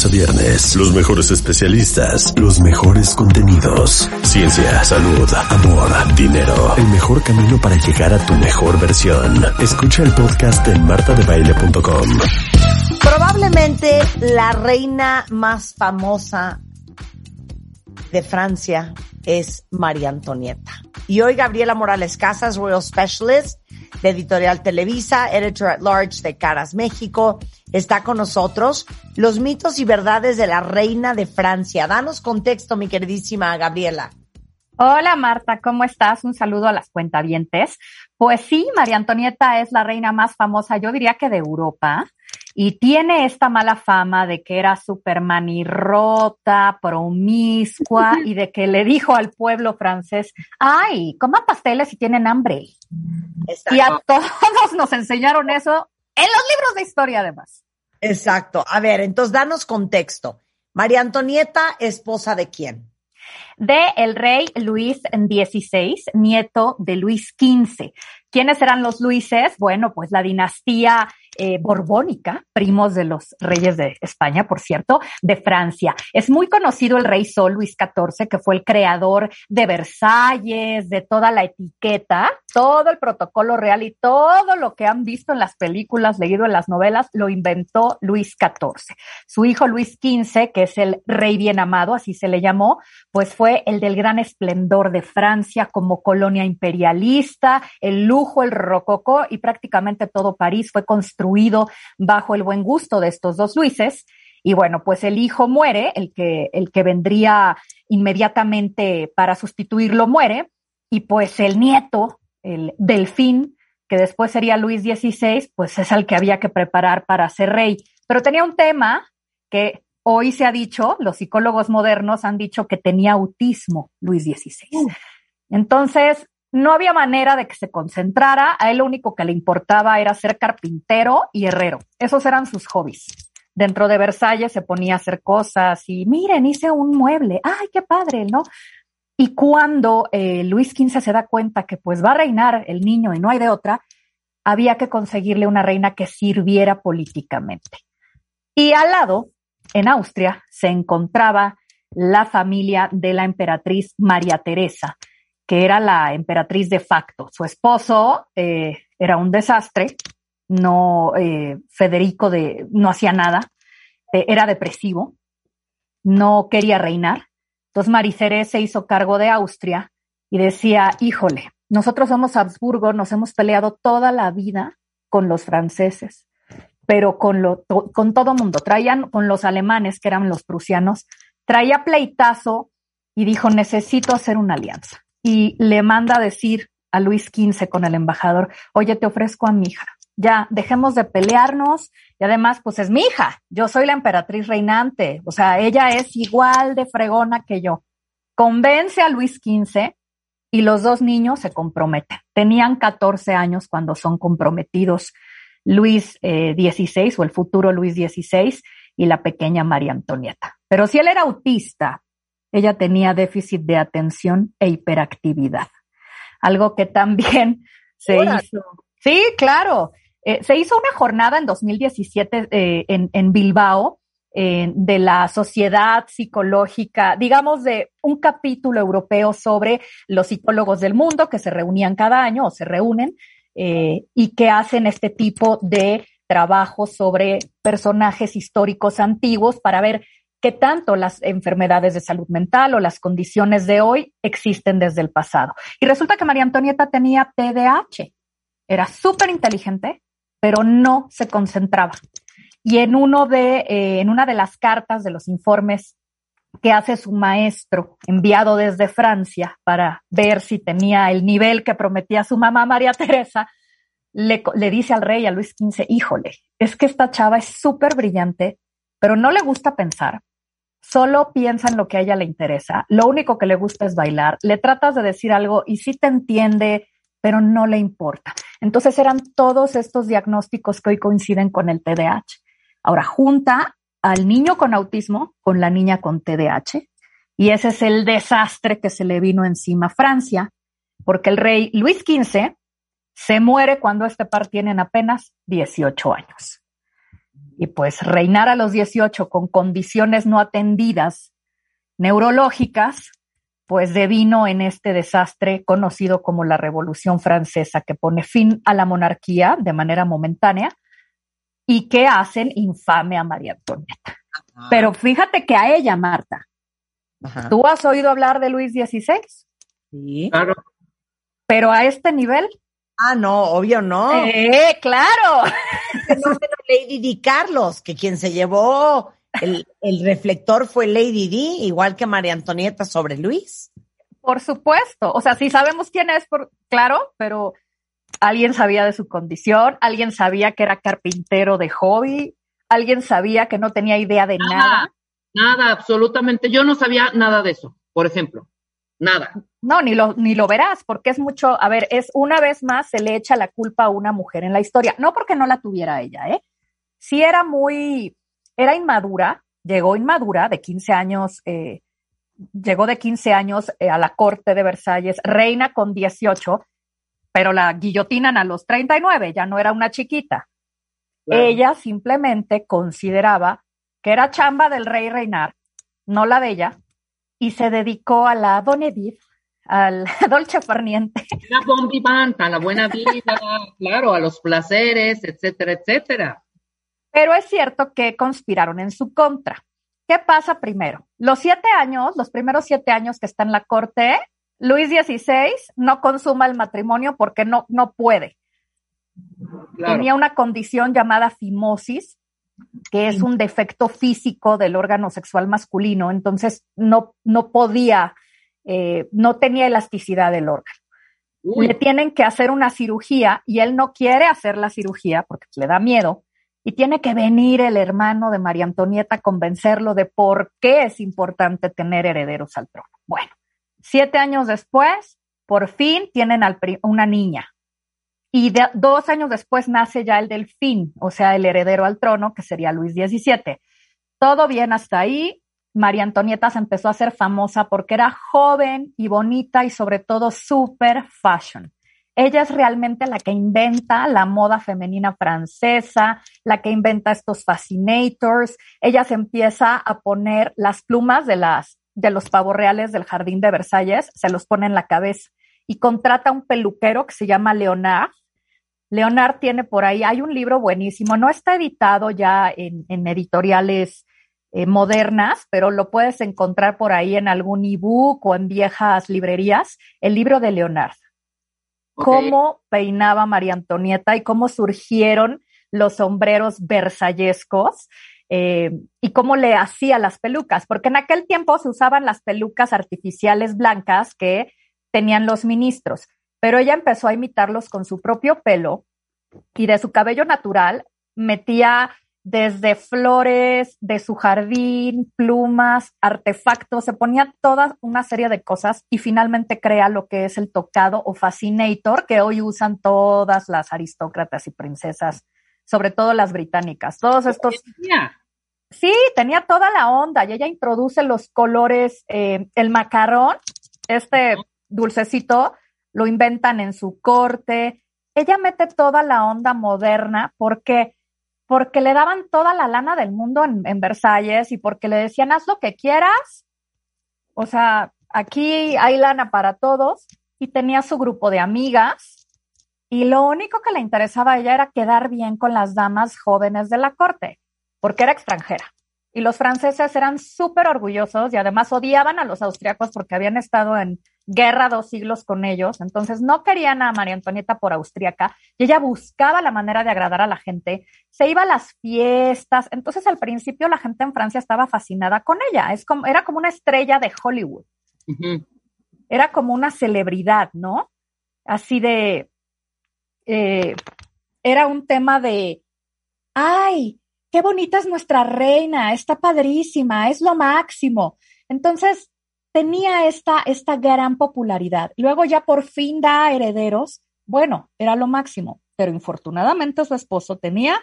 Lunes a viernes, los mejores especialistas, los mejores contenidos. Ciencia, salud, amor, dinero. El mejor camino para llegar a tu mejor versión. Escucha el podcast en martadebaile.com. Probablemente la reina más famosa de Francia es María Antonieta. Y hoy Gabriela Morales Casas, Royal Specialist de Editorial Televisa, Editor at Large de Caras México, está con nosotros. Los mitos y verdades de la reina de Francia. Danos contexto, mi queridísima Gabriela. Hola Marta, ¿cómo estás? Un saludo a las cuentavientes. Pues sí, María Antonieta es la reina más famosa, yo diría que de Europa, y tiene esta mala fama de que era súper manirrota, promiscua y de que le dijo al pueblo francés, ay, coman pasteles si tienen hambre. Exacto. Y a todos nos enseñaron eso en los libros de historia además. Exacto. A ver, entonces danos contexto. María Antonieta, esposa de quién? de el rey Luis XVI, nieto de Luis XV. ¿Quiénes eran los Luises? Bueno, pues la dinastía eh, borbónica, primos de los reyes de España, por cierto, de Francia. Es muy conocido el rey Sol Luis XIV, que fue el creador de Versalles, de toda la etiqueta, todo el protocolo real y todo lo que han visto en las películas, leído en las novelas, lo inventó Luis XIV. Su hijo Luis XV, que es el rey bien amado, así se le llamó, pues fue el del gran esplendor de Francia como colonia imperialista, el lujo, el rococó y prácticamente todo París fue construido bajo el buen gusto de estos dos Luises. Y bueno, pues el hijo muere, el que, el que vendría inmediatamente para sustituirlo muere, y pues el nieto, el delfín, que después sería Luis XVI, pues es el que había que preparar para ser rey. Pero tenía un tema que hoy se ha dicho, los psicólogos modernos han dicho que tenía autismo Luis XVI. Entonces, no había manera de que se concentrara, a él lo único que le importaba era ser carpintero y herrero. Esos eran sus hobbies. Dentro de Versalles se ponía a hacer cosas y miren, hice un mueble, ay, qué padre, ¿no? Y cuando eh, Luis XV se da cuenta que pues va a reinar el niño y no hay de otra, había que conseguirle una reina que sirviera políticamente. Y al lado, en Austria, se encontraba la familia de la emperatriz María Teresa, que era la emperatriz de facto. Su esposo eh, era un desastre, no eh, Federico de, no hacía nada, eh, era depresivo, no quería reinar. Entonces Maricere se hizo cargo de Austria y decía, híjole, nosotros somos Habsburgo, nos hemos peleado toda la vida con los franceses, pero con, lo, to, con todo mundo. Traían con los alemanes, que eran los prusianos, traía pleitazo y dijo, necesito hacer una alianza. Y le manda a decir a Luis XV con el embajador, oye, te ofrezco a mi hija. Ya, dejemos de pelearnos y además, pues es mi hija. Yo soy la emperatriz reinante. O sea, ella es igual de fregona que yo. Convence a Luis XV y los dos niños se comprometen. Tenían 14 años cuando son comprometidos Luis eh, XVI o el futuro Luis XVI y la pequeña María Antonieta. Pero si él era autista, ella tenía déficit de atención e hiperactividad. Algo que también se hizo. Sí, claro. Eh, se hizo una jornada en 2017 eh, en, en, Bilbao eh, de la sociedad psicológica, digamos, de un capítulo europeo sobre los psicólogos del mundo que se reunían cada año o se reúnen eh, y que hacen este tipo de trabajo sobre personajes históricos antiguos para ver qué tanto las enfermedades de salud mental o las condiciones de hoy existen desde el pasado. Y resulta que María Antonieta tenía TDAH. Era súper inteligente, pero no se concentraba. Y en uno de, eh, en una de las cartas de los informes que hace su maestro, enviado desde Francia para ver si tenía el nivel que prometía su mamá María Teresa, le, le dice al rey, a Luis XV, híjole, es que esta chava es súper brillante, pero no le gusta pensar, solo piensa en lo que a ella le interesa, lo único que le gusta es bailar, le tratas de decir algo y sí te entiende, pero no le importa. Entonces eran todos estos diagnósticos que hoy coinciden con el TDAH. Ahora junta al niño con autismo con la niña con TDAH y ese es el desastre que se le vino encima a Francia, porque el rey Luis XV se muere cuando este par tienen apenas 18 años. Y pues reinar a los 18 con condiciones no atendidas neurológicas, pues devino en este desastre conocido como la Revolución Francesa, que pone fin a la monarquía de manera momentánea y que hacen infame a María Antonieta. Pero fíjate que a ella, Marta, ¿tú has oído hablar de Luis XVI? Sí. Claro. Pero a este nivel. Ah, no, obvio no. ¡Eh, claro! fenómeno Lady Di Carlos, que quien se llevó el, el reflector fue Lady Di, igual que María Antonieta sobre Luis. Por supuesto. O sea, sí sabemos quién es, por, claro, pero alguien sabía de su condición, alguien sabía que era carpintero de hobby, alguien sabía que no tenía idea de nada. Nada, nada, absolutamente. Yo no sabía nada de eso, por ejemplo. Nada. No, ni lo, ni lo verás, porque es mucho, a ver, es una vez más se le echa la culpa a una mujer en la historia, no porque no la tuviera ella, ¿eh? Sí era muy, era inmadura, llegó inmadura de 15 años, eh, llegó de 15 años eh, a la corte de Versalles, reina con 18, pero la guillotinan a los 39, ya no era una chiquita. Claro. Ella simplemente consideraba que era chamba del rey reinar, no la de ella, y se dedicó a la Bonedit, al dolce farniente. La bon vivante, a la buena vida, claro, a los placeres, etcétera, etcétera. Pero es cierto que conspiraron en su contra. ¿Qué pasa primero? Los siete años, los primeros siete años que está en la corte, Luis XVI no consuma el matrimonio porque no, no puede. Claro. Tenía una condición llamada fimosis, que es un defecto físico del órgano sexual masculino, entonces no, no podía, eh, no tenía elasticidad del órgano. Uy, Le tienen que hacer una cirugía y él no quiere hacer la cirugía porque le da miedo y tiene que venir el hermano de María Antonieta a convencerlo de por qué es importante tener herederos al trono. Bueno, siete años después, por fin tienen al una niña. Y dos años después nace ya el delfín, o sea, el heredero al trono, que sería Luis XVII. Todo bien hasta ahí. María Antonieta se empezó a hacer famosa porque era joven y bonita y sobre todo super fashion. Ella es realmente la que inventa la moda femenina francesa, la que inventa estos fascinators. Ella se empieza a poner las plumas de las de los pavos reales del jardín de Versalles, se los pone en la cabeza y contrata un peluquero que se llama Leonard. Leonard tiene por ahí, hay un libro buenísimo, no está editado ya en, en editoriales eh, modernas, pero lo puedes encontrar por ahí en algún ebook o en viejas librerías, el libro de Leonard. Cómo peinaba María Antonieta y cómo surgieron los sombreros versallescos eh, y cómo le hacía las pelucas, porque en aquel tiempo se usaban las pelucas artificiales blancas que tenían los ministros, pero ella empezó a imitarlos con su propio pelo y de su cabello natural metía desde flores de su jardín, plumas, artefactos, se ponía toda una serie de cosas y finalmente crea lo que es el tocado o fascinator que hoy usan todas las aristócratas y princesas, sobre todo las británicas. Todos estos Sí, tenía toda la onda y ella introduce los colores, eh, el macarrón, este dulcecito, lo inventan en su corte. Ella mete toda la onda moderna porque, porque le daban toda la lana del mundo en, en Versalles y porque le decían, haz lo que quieras. O sea, aquí hay lana para todos y tenía su grupo de amigas y lo único que le interesaba a ella era quedar bien con las damas jóvenes de la corte porque era extranjera. Y los franceses eran súper orgullosos y además odiaban a los austriacos porque habían estado en guerra dos siglos con ellos. Entonces no querían a María Antonieta por austriaca y ella buscaba la manera de agradar a la gente. Se iba a las fiestas. Entonces al principio la gente en Francia estaba fascinada con ella. Es como, era como una estrella de Hollywood. Era como una celebridad, ¿no? Así de... eh, era un tema de ay, qué bonita es nuestra reina, está padrísima, es lo máximo. Entonces, tenía esta, esta gran popularidad. Luego ya por fin da herederos, bueno, era lo máximo, pero infortunadamente su esposo tenía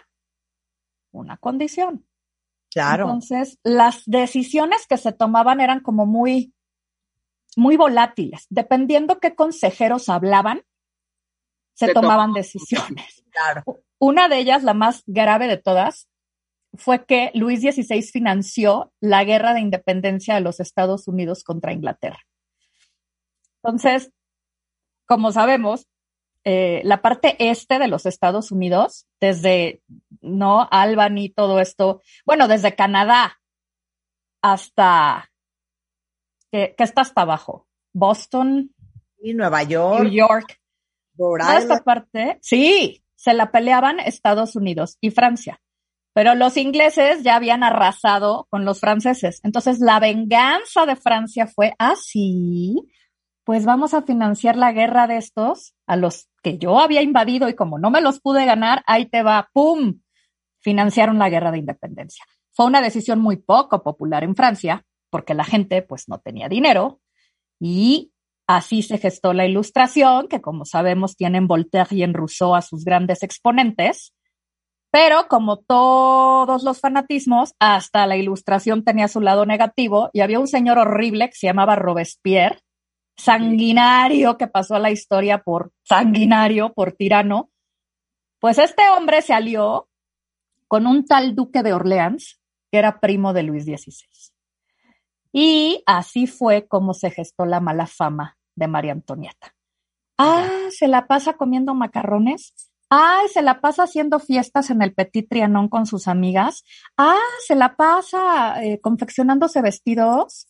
una condición. Claro. Entonces, las decisiones que se tomaban eran como muy, muy volátiles. Dependiendo qué consejeros hablaban, se, Se tomaban tomaban decisiones. Claro. Una de ellas, la más grave de todas, fue que Luis XVI financió la guerra de independencia de los Estados Unidos contra Inglaterra. Entonces, como sabemos, eh, la parte este de los Estados Unidos, desde no Albany, todo esto, bueno, desde Canadá hasta que, que está hasta abajo, Boston, Y Nueva York, New York, Toda esta parte, sí, se la peleaban Estados Unidos y Francia. Pero los ingleses ya habían arrasado con los franceses. Entonces la venganza de Francia fue así, pues vamos a financiar la guerra de estos a los que yo había invadido y como no me los pude ganar, ahí te va, ¡pum! Financiaron la guerra de independencia. Fue una decisión muy poco popular en Francia porque la gente pues no tenía dinero y Así se gestó la ilustración, que como sabemos tienen Voltaire y en Rousseau a sus grandes exponentes, pero como todos los fanatismos, hasta la ilustración tenía su lado negativo y había un señor horrible que se llamaba Robespierre, sanguinario que pasó a la historia por sanguinario, por tirano. Pues este hombre se alió con un tal duque de Orleans, que era primo de Luis XVI. Y así fue como se gestó la mala fama de María Antonieta. Ah, se la pasa comiendo macarrones. Ay, se la pasa haciendo fiestas en el Petit Trianon con sus amigas. Ah, se la pasa eh, confeccionándose vestidos.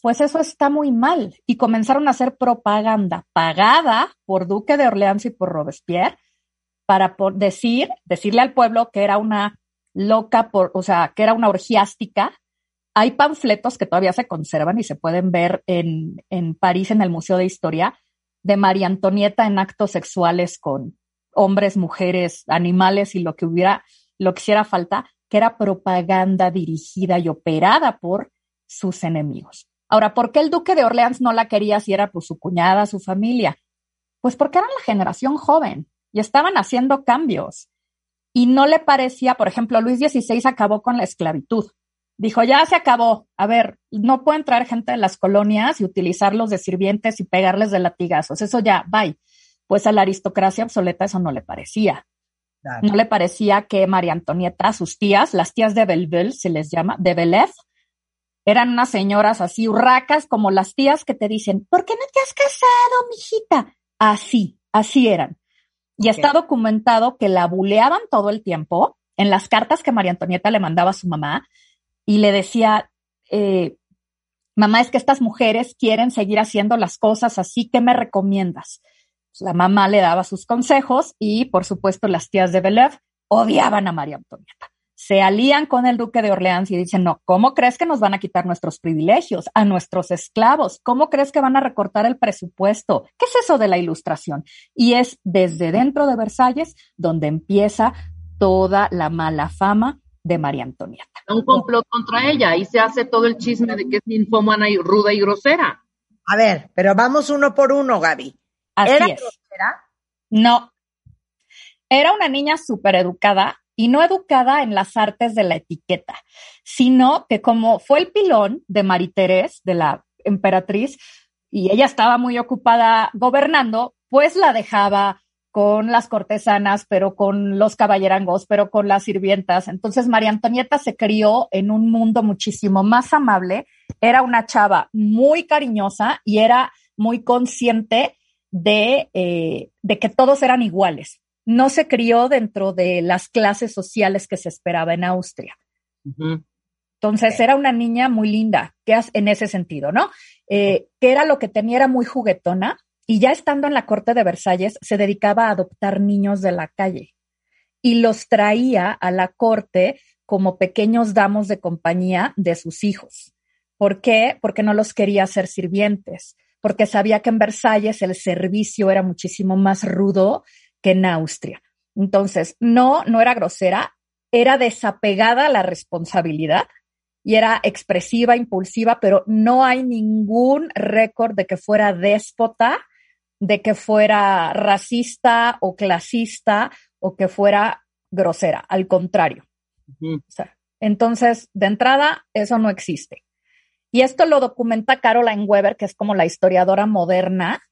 Pues eso está muy mal. Y comenzaron a hacer propaganda pagada por Duque de Orleans y por Robespierre para por decir, decirle al pueblo que era una loca, por, o sea, que era una orgiástica. Hay panfletos que todavía se conservan y se pueden ver en, en París, en el Museo de Historia, de María Antonieta en actos sexuales con hombres, mujeres, animales y lo que hubiera, lo que hiciera falta, que era propaganda dirigida y operada por sus enemigos. Ahora, ¿por qué el duque de Orleans no la quería si era su cuñada, su familia? Pues porque eran la generación joven y estaban haciendo cambios. Y no le parecía, por ejemplo, Luis XVI acabó con la esclavitud. Dijo, ya se acabó. A ver, no pueden traer gente de las colonias y utilizarlos de sirvientes y pegarles de latigazos. Eso ya, bye. Pues a la aristocracia obsoleta eso no le parecía. Claro. No le parecía que María Antonieta, sus tías, las tías de Belleville, se les llama, de Belez, eran unas señoras así hurracas como las tías que te dicen, ¿por qué no te has casado, mijita? Así, así eran. Y está documentado que la buleaban todo el tiempo en las cartas que María Antonieta le mandaba a su mamá y le decía, eh, mamá, es que estas mujeres quieren seguir haciendo las cosas así, ¿qué me recomiendas? La mamá le daba sus consejos y, por supuesto, las tías de Belev odiaban a María Antonieta. Se alían con el duque de Orleans y dicen, no, ¿cómo crees que nos van a quitar nuestros privilegios, a nuestros esclavos? ¿Cómo crees que van a recortar el presupuesto? ¿Qué es eso de la ilustración? Y es desde dentro de Versalles donde empieza toda la mala fama de María Antonieta. Un complot contra ella y se hace todo el chisme de que es ninfómana y ruda y grosera. A ver, pero vamos uno por uno, Gaby. Así ¿Era es. grosera? No. Era una niña súper educada y no educada en las artes de la etiqueta, sino que como fue el pilón de Mariterés, de la emperatriz, y ella estaba muy ocupada gobernando, pues la dejaba con las cortesanas, pero con los caballerangos, pero con las sirvientas. Entonces María Antonieta se crió en un mundo muchísimo más amable, era una chava muy cariñosa y era muy consciente de, eh, de que todos eran iguales. No se crió dentro de las clases sociales que se esperaba en Austria. Entonces era una niña muy linda, que en ese sentido, ¿no? Eh, que era lo que tenía, era muy juguetona y ya estando en la corte de Versalles se dedicaba a adoptar niños de la calle y los traía a la corte como pequeños damos de compañía de sus hijos. ¿Por qué? Porque no los quería hacer sirvientes, porque sabía que en Versalles el servicio era muchísimo más rudo que en Austria. Entonces, no, no era grosera, era desapegada a la responsabilidad y era expresiva, impulsiva, pero no hay ningún récord de que fuera déspota, de que fuera racista o clasista o que fuera grosera, al contrario. Ujú. O sea, entonces, de entrada, eso no existe. Y esto lo documenta Caroline Weber, que es como la historiadora moderna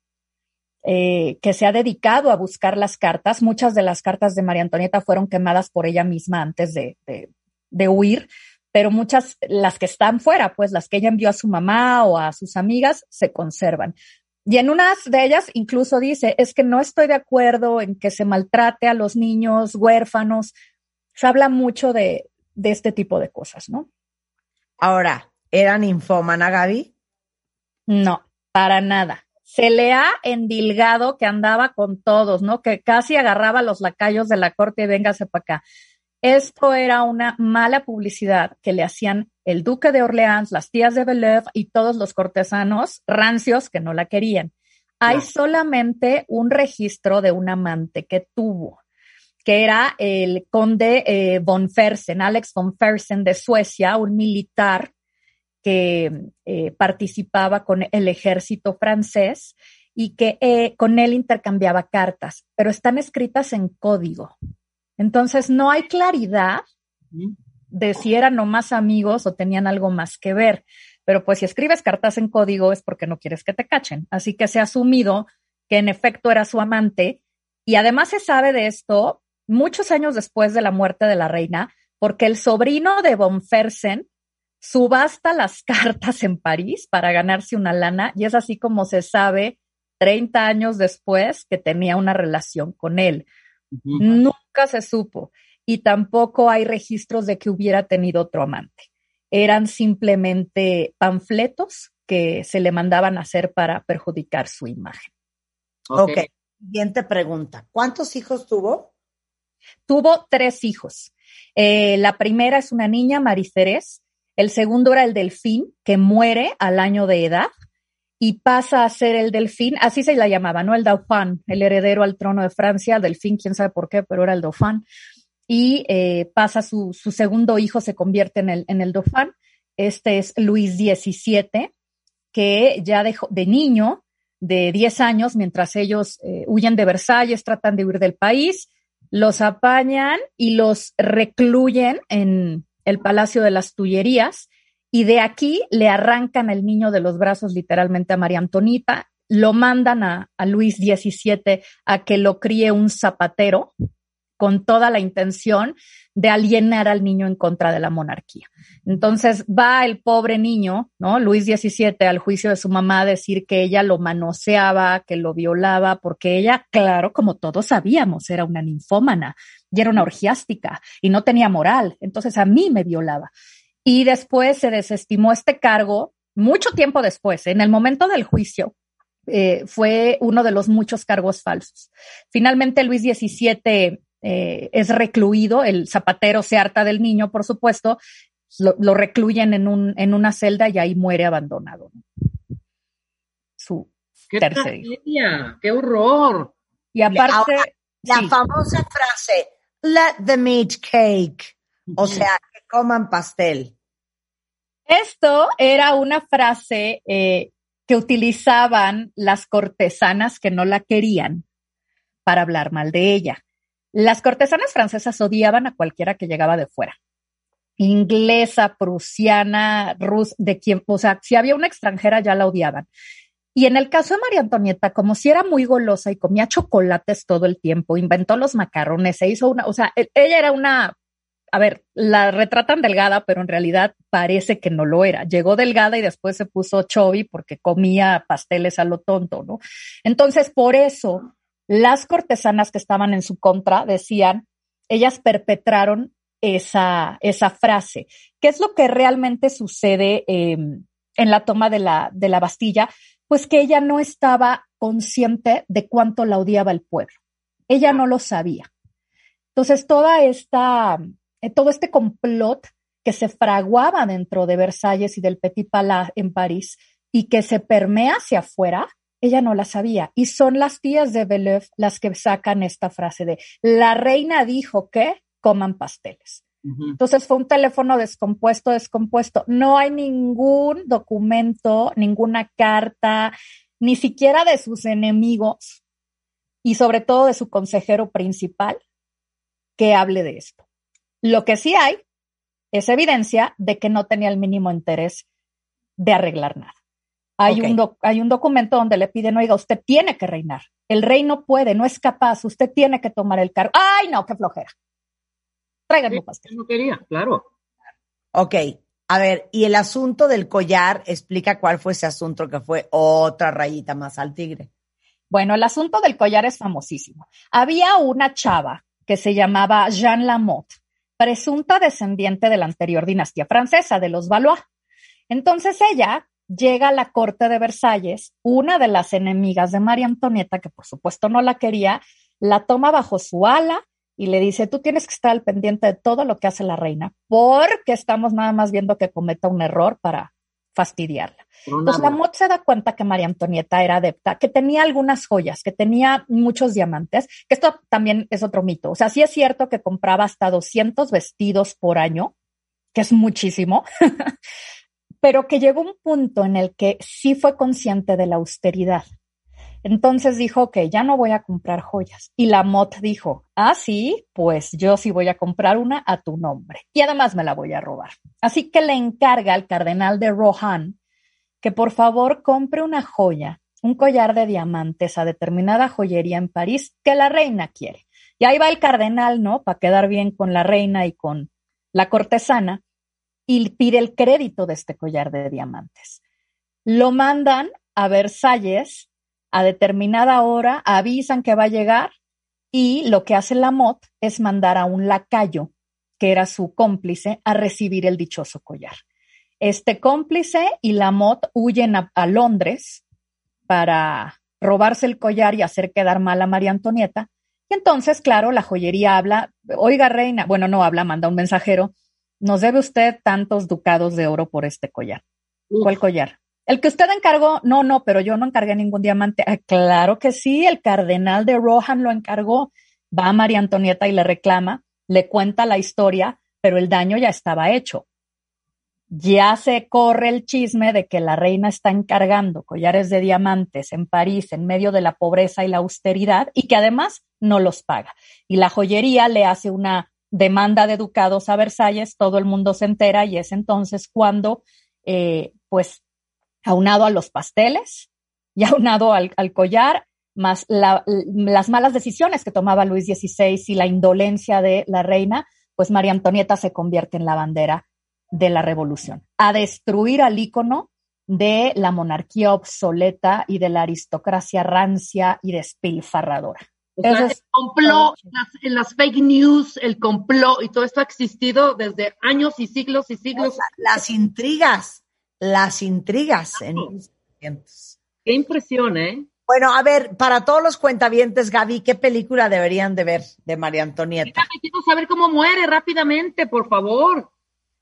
eh, que se ha dedicado a buscar las cartas. Muchas de las cartas de María Antonieta fueron quemadas por ella misma antes de, de- de huir, pero muchas, las que están fuera, pues las que ella envió a su mamá o a sus amigas, se conservan. Y en unas de ellas incluso dice, es que no estoy de acuerdo en que se maltrate a los niños huérfanos. Se habla mucho de, de este tipo de cosas, ¿no? Ahora, ¿era ninfómana, Gaby? No, para nada. Se le ha endilgado que andaba con todos, ¿no? Que casi agarraba a los lacayos de la corte y véngase para acá. Esto era una mala publicidad que le hacían el duque de Orleans, las tías de Bellevue y todos los cortesanos rancios que no la querían. Hay solamente un registro de un amante que tuvo, que era el conde eh, von Fersen, Alex von Fersen de Suecia, un militar que eh, participaba con el ejército francés y que eh, con él intercambiaba cartas, pero están escritas en código. Entonces no hay claridad de si eran nomás amigos o tenían algo más que ver. Pero pues si escribes cartas en código es porque no quieres que te cachen. Así que se ha asumido que en efecto era su amante. Y además se sabe de esto muchos años después de la muerte de la reina, porque el sobrino de von Fersen subasta las cartas en París para ganarse una lana y es así como se sabe 30 años después que tenía una relación con él. Nunca se supo y tampoco hay registros de que hubiera tenido otro amante. Eran simplemente panfletos que se le mandaban a hacer para perjudicar su imagen. Ok. ok. Siguiente pregunta. ¿Cuántos hijos tuvo? Tuvo tres hijos. Eh, la primera es una niña, Maricerés. El segundo era el delfín, que muere al año de edad y pasa a ser el delfín, así se la llamaba, ¿no? El dauphin, el heredero al trono de Francia, delfín, quién sabe por qué, pero era el dauphin. Y eh, pasa su, su segundo hijo, se convierte en el, en el dauphin. Este es Luis XVII, que ya de, jo- de niño, de 10 años, mientras ellos eh, huyen de Versalles, tratan de huir del país, los apañan y los recluyen en el Palacio de las Tullerías y de aquí le arrancan el niño de los brazos literalmente a María Antonita, lo mandan a, Luis XVII a que lo críe un zapatero con toda la intención de alienar al niño en contra de la monarquía. Entonces va el pobre niño, ¿no? Luis XVII al juicio de su mamá a decir que ella lo manoseaba, que lo violaba, porque ella, claro, como todos sabíamos, era una ninfómana y era una orgiástica y no tenía moral. Entonces a mí me violaba. Y después se desestimó este cargo, mucho tiempo después, en el momento del juicio, eh, fue uno de los muchos cargos falsos. Finalmente Luis XVII eh, es recluido, el zapatero se harta del niño, por supuesto, lo, lo recluyen en, un, en una celda y ahí muere abandonado. ¿no? Su ¡Qué tercer tragedia! ¡Qué horror! Y aparte, Ahora, La sí, famosa frase, let them eat cake. O sea, que coman pastel. esto era una frase eh, que utilizaban las cortesanas que no la querían para hablar mal de ella. Las cortesanas francesas odiaban a cualquiera que llegaba de fuera. Inglesa, prusiana, rus, de quien, o sea, si había una extranjera ya la odiaban. Y en el caso de María Antonieta, como si era muy golosa y comía chocolates todo el tiempo, inventó los macarrones, se hizo una, o sea, e- ella era una, a ver, la retratan delgada, pero en realidad parece que no lo era. Llegó delgada y después se puso chubby porque comía pasteles a lo tonto, ¿no? Entonces, por eso, las cortesanas que estaban en su contra decían, ellas perpetraron esa, esa frase. ¿Qué es lo que realmente sucede eh, en la toma de la, de la Bastilla? Pues que ella no estaba consciente de cuánto la odiaba el pueblo. Ella no lo sabía. Entonces, toda esta, eh, todo este complot que se fraguaba dentro de Versalles y del Petit Palais en París y que se permea hacia afuera, ella no la sabía. Y son las tías de Belleuve las que sacan esta frase de la reina dijo que coman pasteles. Entonces fue un teléfono descompuesto, descompuesto. No hay ningún documento, ninguna carta, ni siquiera de sus enemigos y sobre todo de su consejero principal que hable de esto. Lo que sí hay es evidencia de que no tenía el mínimo interés de arreglar nada. Hay, un hay un documento donde le piden, oiga, usted tiene que reinar. El rey no puede, no es capaz, usted tiene que tomar el cargo. ¡Ay, no, qué flojera! Tráiganme pastel. Yo no quería, claro. Ok, a ver, y el asunto del collar, explica cuál fue ese asunto que fue otra rayita más al tigre. Bueno, el asunto del collar es famosísimo. Había una chava que se llamaba Jeanne Lamotte, presunta descendiente de la anterior dinastía francesa, de los Valois. Entonces ella llega a la corte de Versalles, una de las enemigas de María Antonieta, que por supuesto no la quería, la toma bajo su ala y le dice, tú tienes que estar al pendiente de todo lo que hace la reina, porque estamos nada más viendo que cometa un error para fastidiarla. Entonces la Mott se da cuenta que María Antonieta era adepta, que tenía algunas joyas, que tenía muchos diamantes, que esto también es otro mito. O sea, sí es cierto que compraba hasta 200 vestidos por año, que es muchísimo, pero que llegó un punto en el que sí fue consciente de la austeridad. Entonces dijo que ya no voy a comprar joyas. Y la Mott dijo, ah, sí, pues yo sí voy a comprar una a tu nombre. Y además me la voy a robar. Así que le encarga al cardenal de Rohan que por favor compre una joya, un collar de diamantes a determinada joyería en París que la reina quiere. Y ahí va el cardenal, ¿no? Para quedar bien con la reina y con la cortesana y pide el crédito de este collar de diamantes. Lo mandan a Versalles a determinada hora, avisan que va a llegar y lo que hace la Mott es mandar a un lacayo, que era su cómplice, a recibir el dichoso collar. Este cómplice y la Mott huyen a, a Londres para robarse el collar y hacer quedar mal a María Antonieta. Y entonces, claro, la joyería habla, oiga reina, bueno, no habla, manda un mensajero, nos debe usted tantos ducados de oro por este collar. Uf. ¿Cuál collar? El que usted encargó, no, no, pero yo no encargué ningún diamante. Ah, claro que sí, el cardenal de Rohan lo encargó. Va a María Antonieta y le reclama, le cuenta la historia, pero el daño ya estaba hecho. Ya se corre el chisme de que la reina está encargando collares de diamantes en París en medio de la pobreza y la austeridad y que además no los paga. Y la joyería le hace una demanda de ducados a Versalles, todo el mundo se entera y es entonces cuando, eh, pues, aunado a los pasteles y aunado al, al collar, más la, las malas decisiones que tomaba Luis XVI y la indolencia de la reina, pues María Antonieta se convierte en la bandera de la revolución, a destruir al ícono de la monarquía obsoleta y de la aristocracia rancia y despilfarradora. O sea, el complot, las, en las fake news, el complot y todo esto ha existido desde años y siglos y siglos. Las intrigas, las intrigas en Claro. 1700. Qué impresión, ¿eh? Bueno, a ver, para todos los cuentavientes, Gaby, ¿qué película deberían de ver de María Antonieta? Quiero saber cómo muere rápidamente, por favor.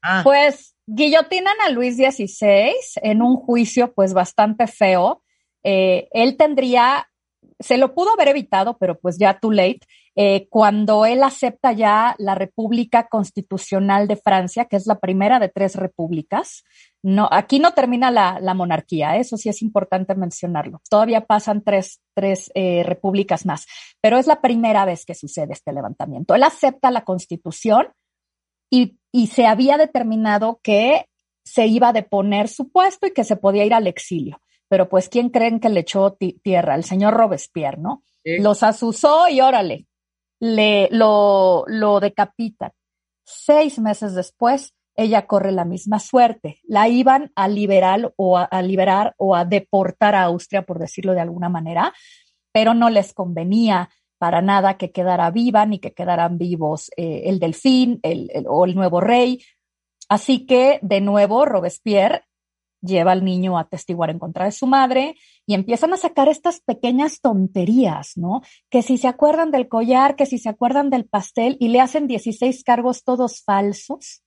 Ah, Pues guillotinan a Luis XVI en un juicio pues bastante feo. Eh, él tendría, se lo pudo haber evitado, pero pues ya too late, eh, cuando él acepta ya la República Constitucional de Francia, que es la primera de tres repúblicas. No, aquí no termina la, la monarquía, eso sí es importante mencionarlo. Todavía pasan tres, tres eh, repúblicas más, pero es la primera vez que sucede este levantamiento. Él acepta la constitución y, y se había determinado que se iba a deponer su puesto y que se podía ir al exilio. Pero pues, ¿quién creen que le echó ti- tierra? El señor Robespierre, ¿no? Sí. Los asusó y órale, le, lo, lo decapitan. Seis meses después, ella corre la misma suerte. La iban a liberar o a, a liberar o a deportar a Austria, por decirlo de alguna manera, pero no les convenía para nada que quedara viva ni que quedaran vivos eh, el delfín el- el- o el nuevo rey. Así que, de nuevo, Robespierre lleva al niño a testiguar en contra de su madre y empiezan a sacar estas pequeñas tonterías, ¿no? Que si se acuerdan del collar, que si se acuerdan del pastel y le hacen 16 cargos todos falsos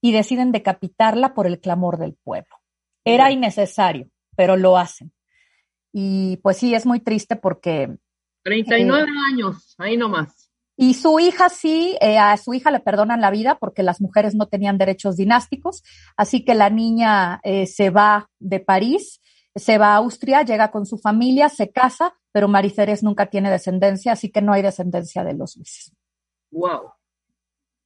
y deciden decapitarla por el clamor del pueblo. Era innecesario, pero lo hacen. Y pues sí, es muy triste porque 39 años, ahí nomás. Y su hija sí, eh, a su hija le perdonan la vida porque las mujeres no tenían derechos dinásticos, así que la niña eh, se va de París, se va a Austria, llega con su familia, se casa, pero Mariceres nunca tiene descendencia, así que no hay descendencia de los Luises. Wow.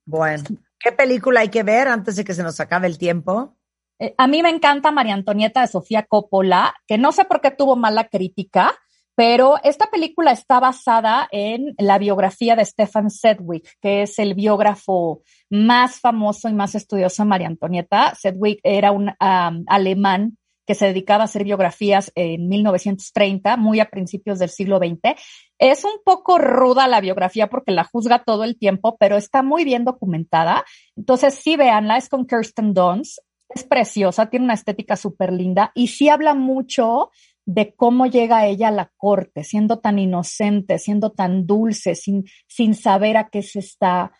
Bueno, ¿qué película hay que ver antes de que se nos acabe el tiempo? Eh, a mí me encanta María Antonieta de Sofía Coppola, que no sé por qué tuvo mala crítica, pero esta película está basada en la biografía de Stefan Sedgwick, que es el biógrafo más famoso y más estudioso de María Antonieta. Sedgwick era un um, alemán que se dedicaba a hacer biografías en 1930, muy a principios del siglo XX. Es un poco ruda la biografía porque la juzga todo el tiempo, pero está muy bien documentada. Entonces, sí, véanla, es con Kirsten Dunst, es preciosa, tiene una estética súper linda y sí habla mucho de cómo llega ella a la corte, siendo tan inocente, siendo tan dulce, sin, sin saber a qué se está,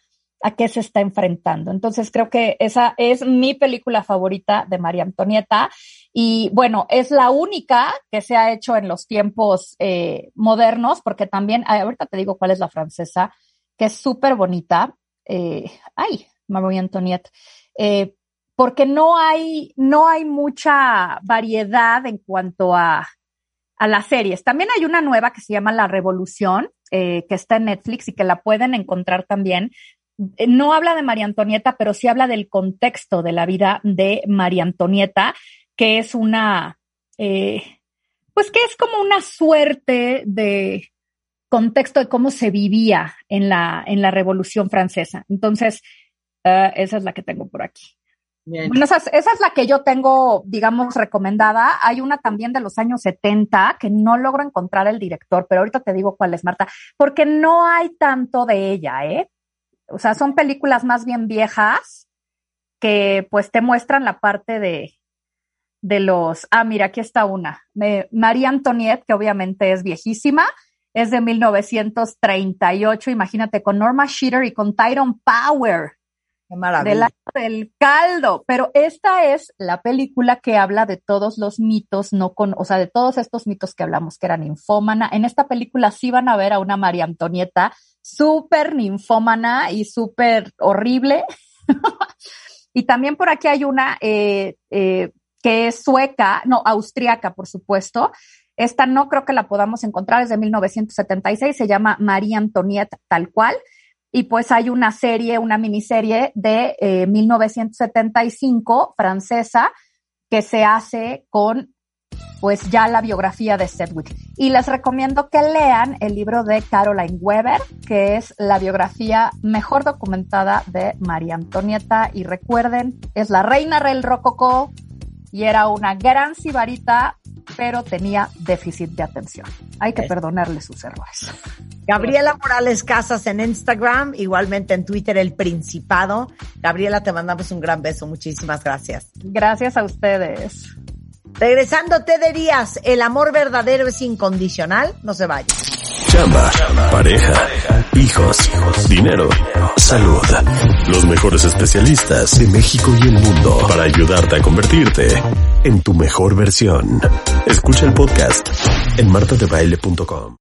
a qué se está enfrentando. Entonces creo que esa es mi película favorita de María Antonieta y bueno, es la única que se ha hecho en los tiempos eh, modernos, porque también, ahorita te digo cuál es la francesa, que es súper bonita. Eh, ay, María Antonieta. Eh, porque no hay, no hay mucha variedad en cuanto a, a las series. También hay una nueva que se llama La Revolución, eh, que está en Netflix y que la pueden encontrar también. Eh, no habla de María Antonieta, pero sí habla del contexto de la vida de María Antonieta, que es una, eh, pues que es como una suerte de contexto de cómo se vivía en la, en la Revolución Francesa. Entonces, esa es la que tengo por aquí. Bueno, esa es, la que yo tengo, digamos, recomendada. Hay una también de los años 70 que no logro encontrar el director, pero ahorita te digo cuál es, Marta, porque no hay tanto de ella, ¿eh? O sea, son películas más bien viejas que pues te muestran la parte de, de los, ah, mira, aquí está una, María Antoniette, que obviamente es viejísima, es de 1938, imagínate, con Norma Shearer y con Tyrone Power. Del del caldo. Pero esta es la película que habla de todos los mitos, no con, o sea, de todos estos mitos que hablamos que eran ninfómana. En esta película sí van a ver a una María Antonieta súper ninfómana y súper horrible. y también por aquí hay una eh, eh, que es sueca, no, austriaca, por supuesto. Esta no creo que la podamos encontrar, es de 1976, se llama María Antonieta tal cual y pues hay una serie, una miniserie de 1975 eh, francesa que se hace con pues ya la biografía de Sedgwick. Y les recomiendo que lean el libro de Caroline Weber, que es la biografía mejor documentada de María Antonieta. Y recuerden, es la reina del rococó y era una gran sibarita, pero tenía déficit de atención. Hay que perdonarle sus errores. Gabriela Morales Casas en Instagram, igualmente en Twitter El Principado. Gabriela, te mandamos un gran beso. Muchísimas gracias. Gracias a ustedes. Regresando, te dirías, el amor verdadero es incondicional. No se vaya. Chamba, pareja, hijos, dinero, salud. Los mejores especialistas de México y el mundo para ayudarte a convertirte en tu mejor versión. Escucha el podcast en martadebaile.com.